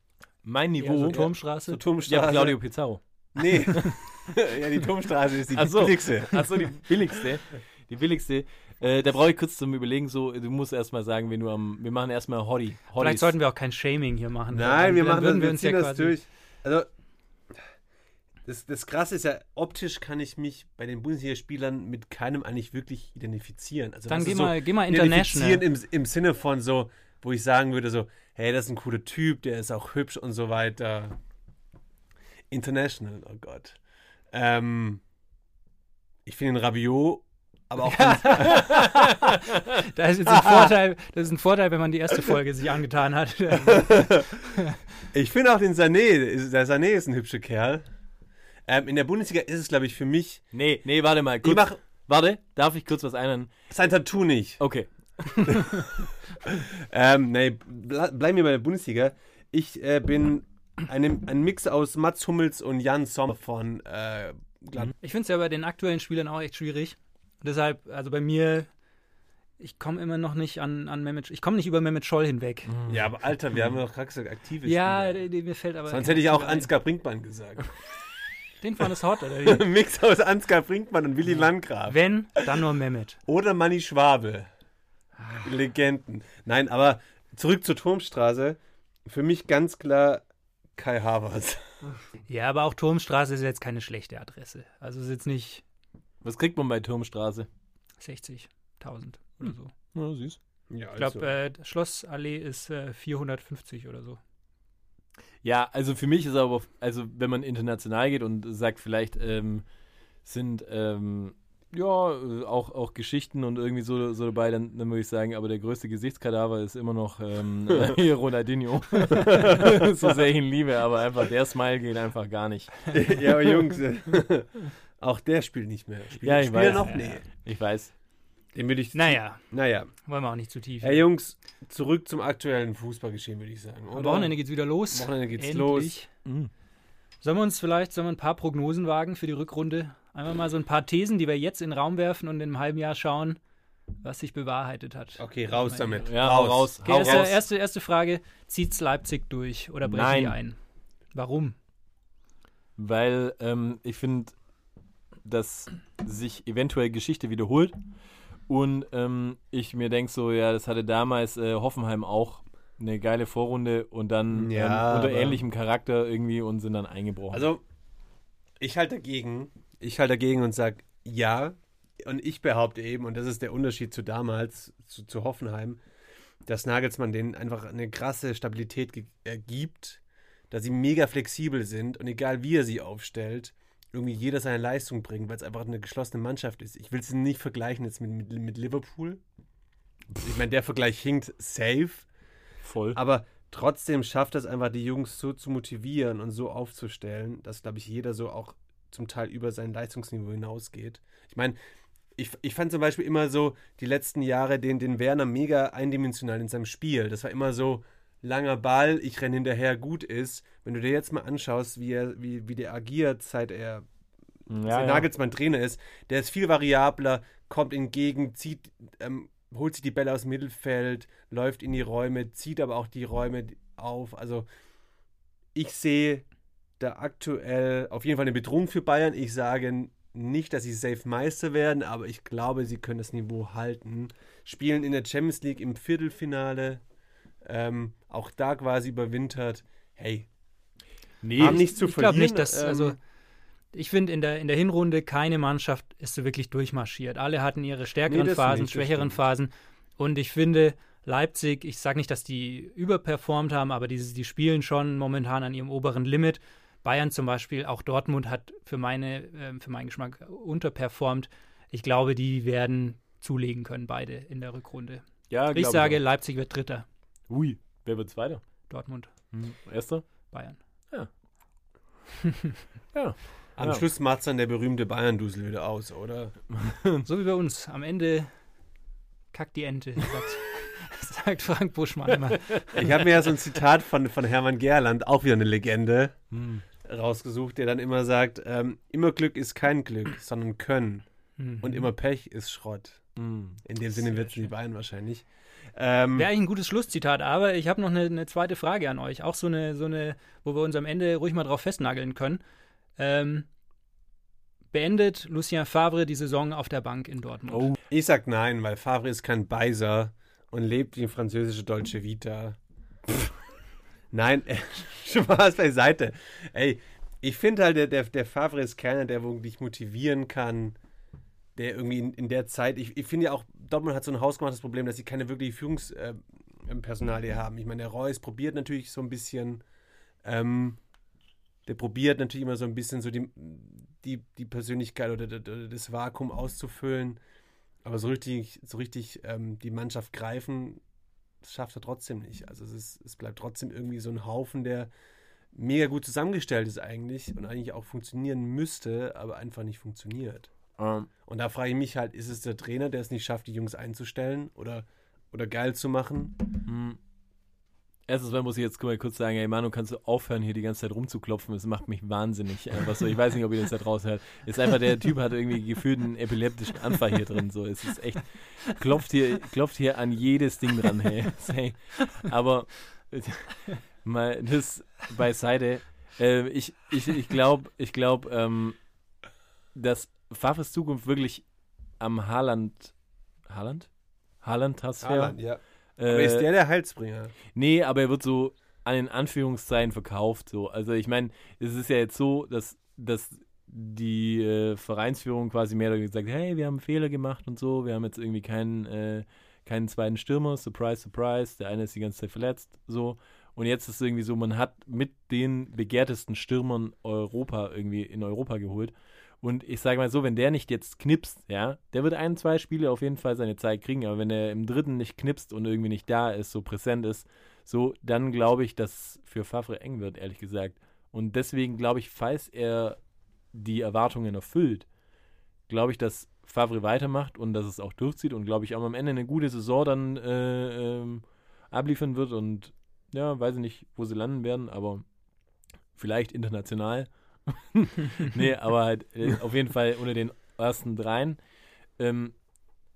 mein Niveau, so Turmstraße. so ja, Turmstraße? Claudio Pizarro. Nee. ja, die Turmstraße ist die Ach so. billigste. Achso, die billigste. Die billigste. Äh, da brauche ich kurz zum Überlegen, so, du musst erstmal sagen, wen du am. Wir machen erstmal Hoddy. Vielleicht sollten wir auch kein Shaming hier machen. Nein, Dann- wir dann machen würden das, wir uns ziehen ja das quasi- durch. Also, das, das Krasse ist ja, optisch kann ich mich bei den Bundesligaspielern mit keinem eigentlich wirklich identifizieren. Also, Dann geh ist so mal, geh mal identifizieren international. im, im Sinne von so, wo ich sagen würde, so, hey, das ist ein cooler Typ, der ist auch hübsch und so weiter. International, oh Gott. Ähm, ich finde den Rabiot, aber auch Da ist jetzt ein Vorteil, das ist ein Vorteil, wenn man die erste Folge sich angetan hat. Ich finde auch den Sané, der Sané ist ein hübscher Kerl. Ähm, in der Bundesliga ist es, glaube ich, für mich Nee, nee, warte mal. Ich Kurz, mach warte, darf ich kurz was einhören? sein Tattoo nicht. Okay. Ähm, nee, ble bleiben wir bei der Bundesliga. Ich äh, bin eine, ein Mix aus Mats Hummels und Jan Sommer von äh, Gladbach. Ich finde es ja bei den aktuellen Spielern auch echt schwierig. Deshalb, also bei mir, ich komme immer noch nicht an, an Mehmet, ich komme nicht über Mehmet Scholl hinweg. Ja, aber Alter, wir haben doch gerade gesagt, aktive Ja, Spieler. die, die, mir fällt aber. Sonst hätte ich auch Ansgar Brinkmann gesagt. Den fandest hot, oder wie? Mix aus Ansgar Brinkmann und Willi Landgraf. Wenn, dann nur Mehmet. Oder Manni Schwabe. Legenden. Nein, aber zurück zur Turmstraße. Für mich ganz klar Kai Havertz. Ja, aber auch Turmstraße ist jetzt keine schlechte Adresse. Also ist jetzt nicht Was kriegt man bei Turmstraße? 60.000 oder so. Ja, süß. Ja, Ich glaube, äh, Schlossallee ist äh, 450 oder so. Ja, also für mich ist aber, also wenn man international geht und sagt, vielleicht ähm, sind ähm, ja auch, auch Geschichten und irgendwie so, so dabei, dann, dann würde ich sagen, aber der größte Gesichtskadaver ist immer noch ähm, äh, hier Ronaldinho. so sehr ich ihn liebe, aber einfach der Smile geht einfach gar nicht. ja, aber Jungs, äh, auch der spielt nicht mehr. Spielt, Ja, ich weiß. noch? Ja, Nee. Ich weiß. Den würde ich. Naja, Naja. wollen wir auch nicht zu tief. Hey Jungs, zurück zum aktuellen Fußballgeschehen, würde ich sagen. Am Oder? Wochenende geht's wieder los. Wochenende geht's Endlich. los. Mhm. Sollen wir uns vielleicht sollen wir ein paar Prognosen wagen für die Rückrunde? Einfach mal so ein paar Thesen, die wir jetzt in den Raum werfen und in einem halben Jahr schauen, was sich bewahrheitet hat. Okay, raus damit. Ja, hau raus. Okay, Hau erste, raus. erste, erste Frage: Zieht's Leipzig durch oder brechen Nein. die ein? Warum? Weil ähm, ich finde, dass sich eventuell Geschichte wiederholt und ähm, ich mir denke so, ja, das hatte damals äh, Hoffenheim auch eine geile Vorrunde und dann Ja, ähm, unter ähnlichem Charakter irgendwie und sind dann eingebrochen. Also, ich halte dagegen. Ich halte dagegen und sage ja. Und ich behaupte eben, und das ist der Unterschied zu damals, zu, zu Hoffenheim, dass Nagelsmann denen einfach eine krasse Stabilität ge- äh, gibt, dass sie mega flexibel sind und egal wie er sie aufstellt, irgendwie jeder seine Leistung bringt, weil es einfach eine geschlossene Mannschaft ist. Ich will sie nicht vergleichen jetzt mit, mit, mit Liverpool. Ich meine, der Vergleich hinkt safe. Voll. Aber trotzdem schafft es einfach, die Jungs so zu motivieren und so aufzustellen, dass, glaube ich, jeder so auch zum Teil über sein Leistungsniveau hinausgeht. Ich meine, ich, ich fand zum Beispiel immer so die letzten Jahre den, den Werner mega eindimensional in seinem Spiel. Das war immer so langer Ball, ich renne hinterher, gut ist. Wenn du dir jetzt mal anschaust, wie, er, wie, wie der agiert, seit er ja, ja. Nagelsmann Trainer ist, der ist viel variabler, kommt entgegen, zieht, ähm, holt sich die Bälle aus dem Mittelfeld, läuft in die Räume, zieht aber auch die Räume auf. Also ich sehe da aktuell auf jeden Fall eine Bedrohung für Bayern. Ich sage nicht, dass sie safe Meister werden, aber ich glaube, sie können das Niveau halten. Spielen in der Champions League im Viertelfinale, ähm, auch da quasi überwintert. Hey, nee, haben nichts zu ich glaube verlieren. nicht, dass, ähm, also ich finde in der, in der Hinrunde keine Mannschaft ist so wirklich durchmarschiert. Alle hatten ihre stärkeren Nee, Phasen, nicht, schwächeren. Phasen. Und ich finde, Leipzig, ich sage nicht, dass die überperformt haben, aber die, die spielen schon momentan an ihrem oberen Limit. Bayern zum Beispiel, auch Dortmund hat für, meine, ähm, für meinen Geschmack unterperformt. Ich glaube, die werden zulegen können, beide in der Rückrunde. ja, Ich sage, auch. Leipzig wird Dritter. Ui, wer wird Zweiter? Dortmund, Hm. Erster? Bayern. Ja. am Ja. Schluss macht dann der berühmte Bayern-Dusel wieder aus, oder? So wie bei uns. Am Ende kackt die Ente, sagt, sagt Frank Buschmann immer. Ich habe mir ja so ein Zitat von, von Hermann Gerland, auch wieder eine Legende, Hm. rausgesucht, der dann immer sagt, ähm, immer Glück ist kein Glück, sondern Können. Mhm. Und immer Pech ist Schrott. Hm. In dem Sinne wird es die Bayern wahrscheinlich. Ähm, Wäre eigentlich ein gutes Schlusszitat, aber ich habe noch eine, eine zweite Frage an euch. Auch so eine, so eine, wo wir uns am Ende ruhig mal drauf festnageln können. Ähm, beendet Lucien Favre die Saison auf der Bank in Dortmund? Oh, Ich sag nein, weil Favre ist kein Beiser und lebt die französische Deutsche Vita. nein, äh, Spaß beiseite. Ey, ich finde halt, der, der, der Favre ist keiner, der wirklich motivieren kann, der irgendwie in, in der Zeit, ich, ich finde ja auch, Dortmund hat so ein hausgemachtes Problem, dass sie keine wirkliche Führungspersonalie haben. Ich meine, der Reus probiert natürlich so ein bisschen, ähm, der probiert natürlich immer so ein bisschen so die, die, die Persönlichkeit oder d- das Vakuum auszufüllen. Aber so richtig, so richtig ähm, die Mannschaft greifen, das schafft er trotzdem nicht. Also es, ist, es bleibt trotzdem irgendwie so ein Haufen, der mega gut zusammengestellt ist eigentlich und eigentlich auch funktionieren müsste, aber einfach nicht funktioniert. Ähm, Und da frage ich mich halt, ist es der Trainer, der es nicht schafft, die Jungs einzustellen oder, oder geil zu machen? hm. Erstens mal muss ich jetzt mal kurz sagen, ey Manu, kannst du aufhören, hier die ganze Zeit rumzuklopfen? Das macht mich wahnsinnig. Einfach so, ich weiß nicht, ob ihr das da draußen hört. Ist einfach, der Typ hat irgendwie gefühlt einen epileptischen Anfall hier drin. So, es ist echt, klopft hier, klopft hier an jedes Ding dran, hey. hey. Aber mal das beiseite. Äh, ich ich, ich glaube, ich glaub, ähm, dass Favres Zukunft wirklich am Haaland, Haaland? Haaland-Transfer? Haaland, ja. Äh, Aber ist der der Heilsbringer? Nee, aber er wird so an den Anführungszeichen verkauft. So. Also ich meine, es ist ja jetzt so, dass, dass die äh, Vereinsführung quasi mehr oder weniger sagt, hey, wir haben Fehler gemacht und so, wir haben jetzt irgendwie keinen, äh, keinen zweiten Stürmer, surprise, surprise, der eine ist die ganze Zeit verletzt, so. Und jetzt ist es irgendwie so, man hat mit den begehrtesten Stürmern Europa irgendwie in Europa geholt. Und ich sage mal so, wenn der nicht jetzt knipst, ja, der wird ein, zwei Spiele auf jeden Fall seine Zeit kriegen, aber wenn er im dritten nicht knipst und irgendwie nicht da ist, so präsent ist, so, dann glaube ich, dass für Favre eng wird, ehrlich gesagt. Und deswegen glaube ich, falls er die Erwartungen erfüllt, glaube ich, dass Favre weitermacht und dass es auch durchzieht und glaube ich auch am Ende eine gute Saison dann äh, ähm, abliefern wird und ja, weiß ich nicht, wo sie landen werden, aber vielleicht international. nee, aber halt äh, auf jeden Fall unter den ersten dreien. Ähm,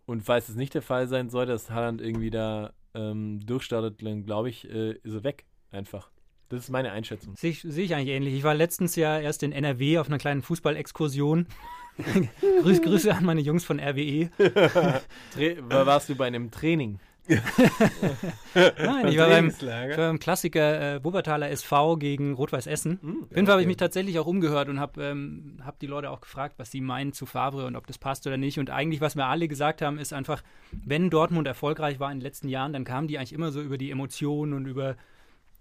und falls es nicht der Fall sein sollte, dass Haaland irgendwie da ähm, durchstartet, dann glaube ich, äh, ist er weg. Einfach. Das ist meine Einschätzung. Sehe ich, sehe ich eigentlich ähnlich. Ich war letztens ja erst in NRW auf einer kleinen Fußballexkursion. Grüß, Grüße an meine Jungs von RWE. Warst du bei einem Training? Nein, ich war beim, ich war beim Klassiker äh, Wuppertaler SV gegen Rot-Weiß Essen. Auf jeden Fall habe ich mich tatsächlich auch umgehört und habe ähm, hab die Leute auch gefragt, was sie meinen zu Favre und ob das passt oder nicht. Und eigentlich, was mir alle gesagt haben, ist einfach, wenn Dortmund erfolgreich war in den letzten Jahren, dann kamen die eigentlich immer so über die Emotionen und über,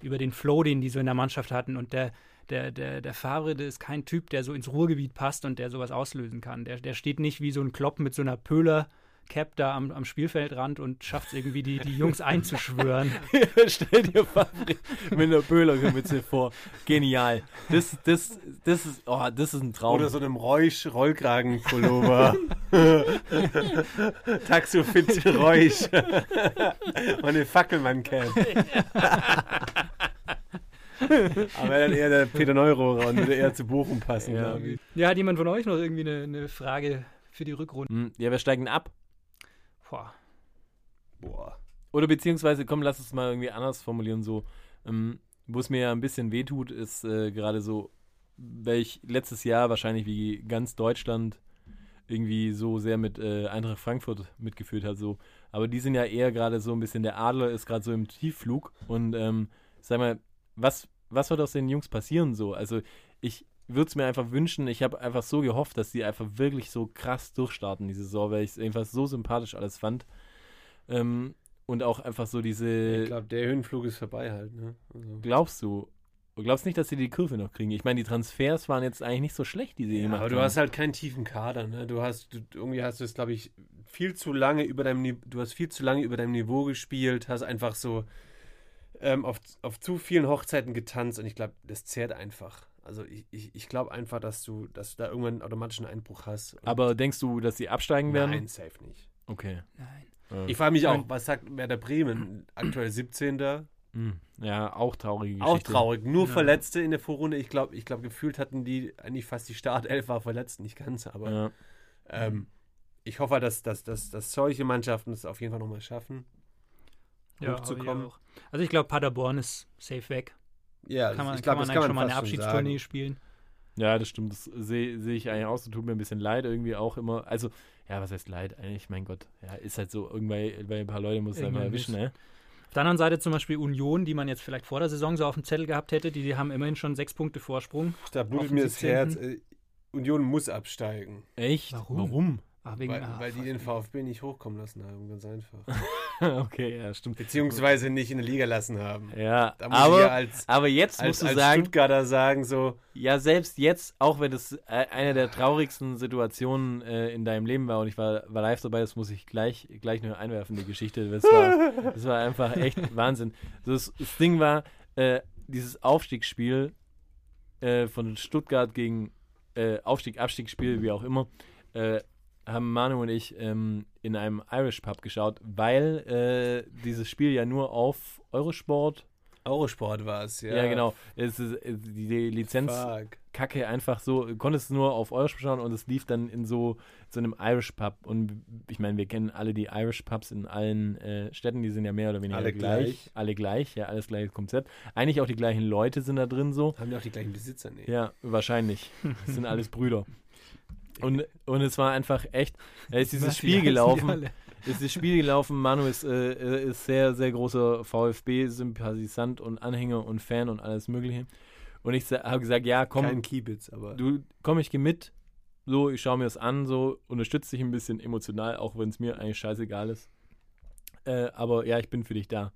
über den Flow, den die so in der Mannschaft hatten. Und der, der, der, der Favre, der ist kein Typ, der so ins Ruhrgebiet passt und der sowas auslösen kann. Der, der steht nicht wie so ein Klopp mit so einer Pöhler. Cap da am, am Spielfeldrand und schafft es irgendwie, die, die Jungs einzuschwören. Stell dir Favre mit einer Böhlermütze vor. Genial. Das, das, das, ist, oh, das ist ein Traum. Oder so einem Reusch Rollkragenpullover. Taxofit Reusch. Und eine Fackelmann-Cap. Aber dann eher der Peter Neurohrer und würde eher zu Bochum passen, Ja. glaube ich. Ja, hat jemand von euch noch irgendwie eine, eine Frage für die Rückrunde? Hm, Ja, wir steigen ab. Boah. Boah. Oder beziehungsweise, komm, lass es mal irgendwie anders formulieren, so. Ähm, Wo es mir ja ein bisschen wehtut, ist äh, gerade so, weil ich letztes Jahr wahrscheinlich wie ganz Deutschland irgendwie so sehr mit äh, Eintracht Frankfurt mitgeführt hat, so. Aber die sind ja eher gerade so ein bisschen, der Adler ist gerade so im Tiefflug und ähm, sag mal, was, was wird aus den Jungs passieren so? Also ich würde es mir einfach wünschen, ich habe einfach so gehofft, dass die einfach wirklich so krass durchstarten, die Saison, weil ich es einfach so sympathisch alles fand. Ähm, und auch einfach so diese. Ich glaube, der Höhenflug ist vorbei halt. Ne? Also. glaubst du? Du glaubst nicht, dass sie die Kurve noch kriegen? Ich meine, die Transfers waren jetzt eigentlich nicht so schlecht, die sie Ja, gemacht aber du haben. hast halt keinen tiefen Kader, ne? Du hast, du, irgendwie hast du es, glaube ich, viel zu lange über deinem du hast viel zu lange über deinem Niveau gespielt, hast einfach so ähm, auf, auf zu vielen Hochzeiten getanzt und ich glaube, das zehrt einfach. Also ich, ich, ich glaube einfach, dass du, dass du da irgendwann automatisch einen Einbruch hast. Aber denkst du, dass sie absteigen werden? Nein, safe nicht. Okay. Nein. Ja. Ich frage mich auch, was sagt Werder Bremen? Aktuell 17. Hm. ja, auch traurige Auch Geschichte. traurig. Nur Ja. Verletzte in der Vorrunde. Ich glaube, ich glaub, gefühlt hatten die eigentlich fast die Startelf war verletzt, nicht ganz, aber Ja. Ähm, ich hoffe, dass, dass, dass, dass solche Mannschaften es auf jeden Fall nochmal schaffen, Ja, hochzukommen. ich auch. Also ich glaube, Paderborn ist safe weg. Ja, Kann man, ich glaube, kann das man kann eigentlich man schon mal eine Abschiedstournee spielen. Ja, das stimmt. Das sehe seh ich eigentlich auch so. Tut mir ein bisschen leid irgendwie auch immer. Also, ja, was heißt leid? Eigentlich, mein Gott. Ja, ist halt so. Irgendwann bei ein paar Leute muss es einfach erwischen, ne? Auf der anderen Seite zum Beispiel Union, die man jetzt vielleicht vor der Saison so auf dem Zettel gehabt hätte, die, die haben immerhin schon sechs Punkte Vorsprung. Da blutet mir das 17.. Herz. Äh, Union muss absteigen. Echt? Warum? Warum? Ach, wegen, Weil, ah, weil die den VfB nicht hochkommen lassen haben, ganz einfach. okay, ja, stimmt. Beziehungsweise nicht in der Liga lassen haben. Ja, ich ja aber, als, aber jetzt als, musst du als sagen, Stuttgarter sagen so, ja, selbst jetzt, auch wenn das äh, eine der traurigsten Situationen äh, in deinem Leben war und ich war, war live dabei, das muss ich gleich, gleich nur einwerfen, die Geschichte. Das war, das war einfach echt Wahnsinn. So, das, das Ding war, äh, dieses Aufstiegsspiel äh, von Stuttgart gegen äh, Aufstieg, Abstiegsspiel, wie auch immer, äh, haben Manu und ich ähm, in einem Irish Pub geschaut, weil äh, dieses Spiel ja nur auf Eurosport, Eurosport war es, ja. ja, genau, es ist, äh, die, Lizenz Fuck. Kacke einfach so, du konntest nur auf Eurosport schauen und es lief dann in so, so einem Irish Pub. Und ich meine, wir kennen alle die Irish Pubs in allen äh, Städten, die sind ja mehr oder weniger Alle gleich. gleich. Alle gleich, ja, alles gleiches Konzept. Eigentlich auch die gleichen Leute sind da drin so. Haben die auch die gleichen Besitzer? Nee. Ja, wahrscheinlich. Das sind alles Brüder. Und, und es war einfach echt, da ist dieses Was, Spiel die gelaufen. ist das Spiel gelaufen. Manu ist, äh, ist sehr, sehr großer VfB-Sympathisant und Anhänger und Fan und alles Mögliche. Und ich habe gesagt, ja, komm, Kein Kiebitz, aber. du komm, ich geh mit. So, ich schaue mir das an, so unterstütze dich ein bisschen emotional, auch wenn es mir eigentlich scheißegal ist. Äh, aber ja, ich bin für dich da.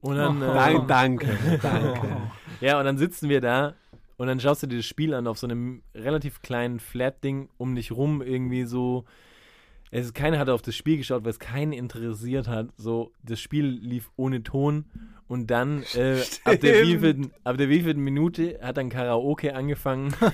Und dann, äh, Nein, danke. danke. ja, und dann sitzen wir da und dann schaust du dir das Spiel an auf so einem relativ kleinen Flat-Ding um dich rum, irgendwie so. Es, keiner hat auf das Spiel geschaut, weil es keinen interessiert hat. So, das Spiel lief ohne Ton und dann äh, ab, der wievielten, ab der wievielten Minute hat dann Karaoke angefangen.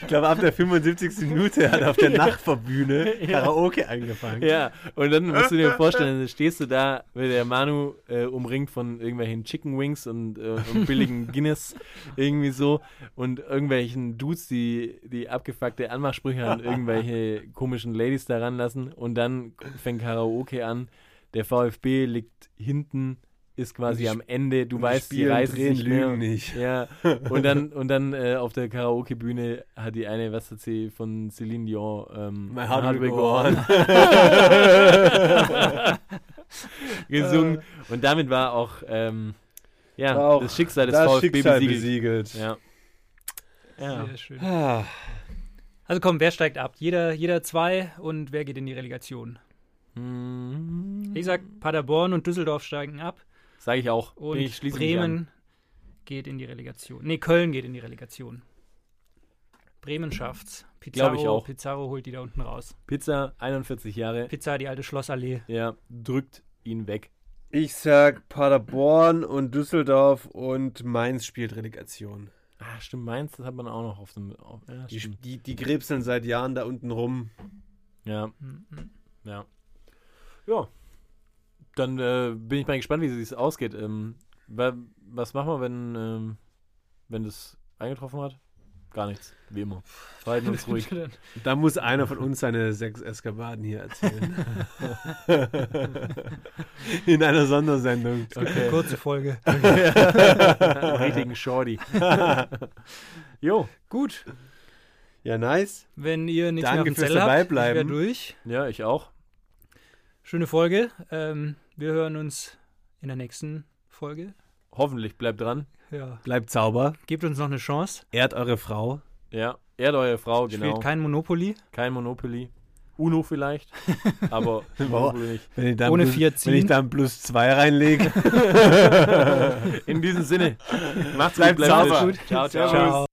Ich glaube, ab der 75. Minute hat auf der Nachbarbühne Karaoke angefangen. Ja, und dann musst du dir vorstellen, dann stehst du da mit der Manu äh, umringt von irgendwelchen Chicken Wings und, äh, und billigen Guinness irgendwie so und irgendwelchen Dudes, die, die abgefuckte Anmachsprüche an irgendwelche komischen Ladies da ranlassen und dann fängt Karaoke an. Der VfB liegt hinten, ist quasi die am Ende, du weißt, die reißen drehen, mehr. lügen nicht. Ja, und dann, und dann äh, auf der Karaoke-Bühne hat die eine, was hat sie von Celine Dion? Ähm, My heart will go on. gesungen. Und damit war auch ähm, ja, War auch das Schicksal des das VfB Schicksal besiegelt. besiegelt. Ja. Ja. Sehr schön. Ah, Also komm, wer steigt ab? Jeder, jeder zwei und wer geht in die Relegation? Hm, Ich sag, Paderborn und Düsseldorf steigen ab Sag ich auch. und ich. Bremen geht in die Relegation. Nee, Köln geht in die Relegation. Bremen schafft's. Pizarro, Glaub ich auch. Pizarro holt die da unten raus. Pizza, 41 Jahre. Pizza, die alte Schlossallee. Ja, drückt ihn weg. ich sag Paderborn und Düsseldorf und Mainz spielt Relegation. Ah, stimmt, Mainz, das hat man auch noch auf dem. Auf, ja, Die, die, die krebseln seit Jahren da unten rum. ja, Mhm. ja. Ja. Dann äh, bin ich mal gespannt, wie es ausgeht. Ähm, wa- was machen wir, wenn, ähm, wenn das eingetroffen hat? Gar nichts, wie immer. Verhalten uns ruhig. Da muss einer von uns seine sechs Eskapaden hier erzählen. In einer Sondersendung. Okay. Kurze Folge. Richtigen Shorty. jo, Gut, Ja, nice. wenn ihr nichts Danke mehr auf dem fürs Zettel habt, ich durch. ja, ich auch. Schöne Folge. Ähm, wir hören uns in der nächsten Folge. Hoffentlich bleibt dran. Ja. Bleibt sauber. Gebt uns noch eine Chance. Ehrt eure Frau. Ja, ehrt eure Frau, genau. Spielt kein Monopoly. Kein Monopoly. Uno vielleicht, aber Monopoly nicht. Wenn ich dann Ohne plus, vier Wenn ziehen. ich dann plus zwei reinlege. In diesem Sinne, macht's Bleibt gut, bleibt sauber. gut. Ciao, ciao. Ciao.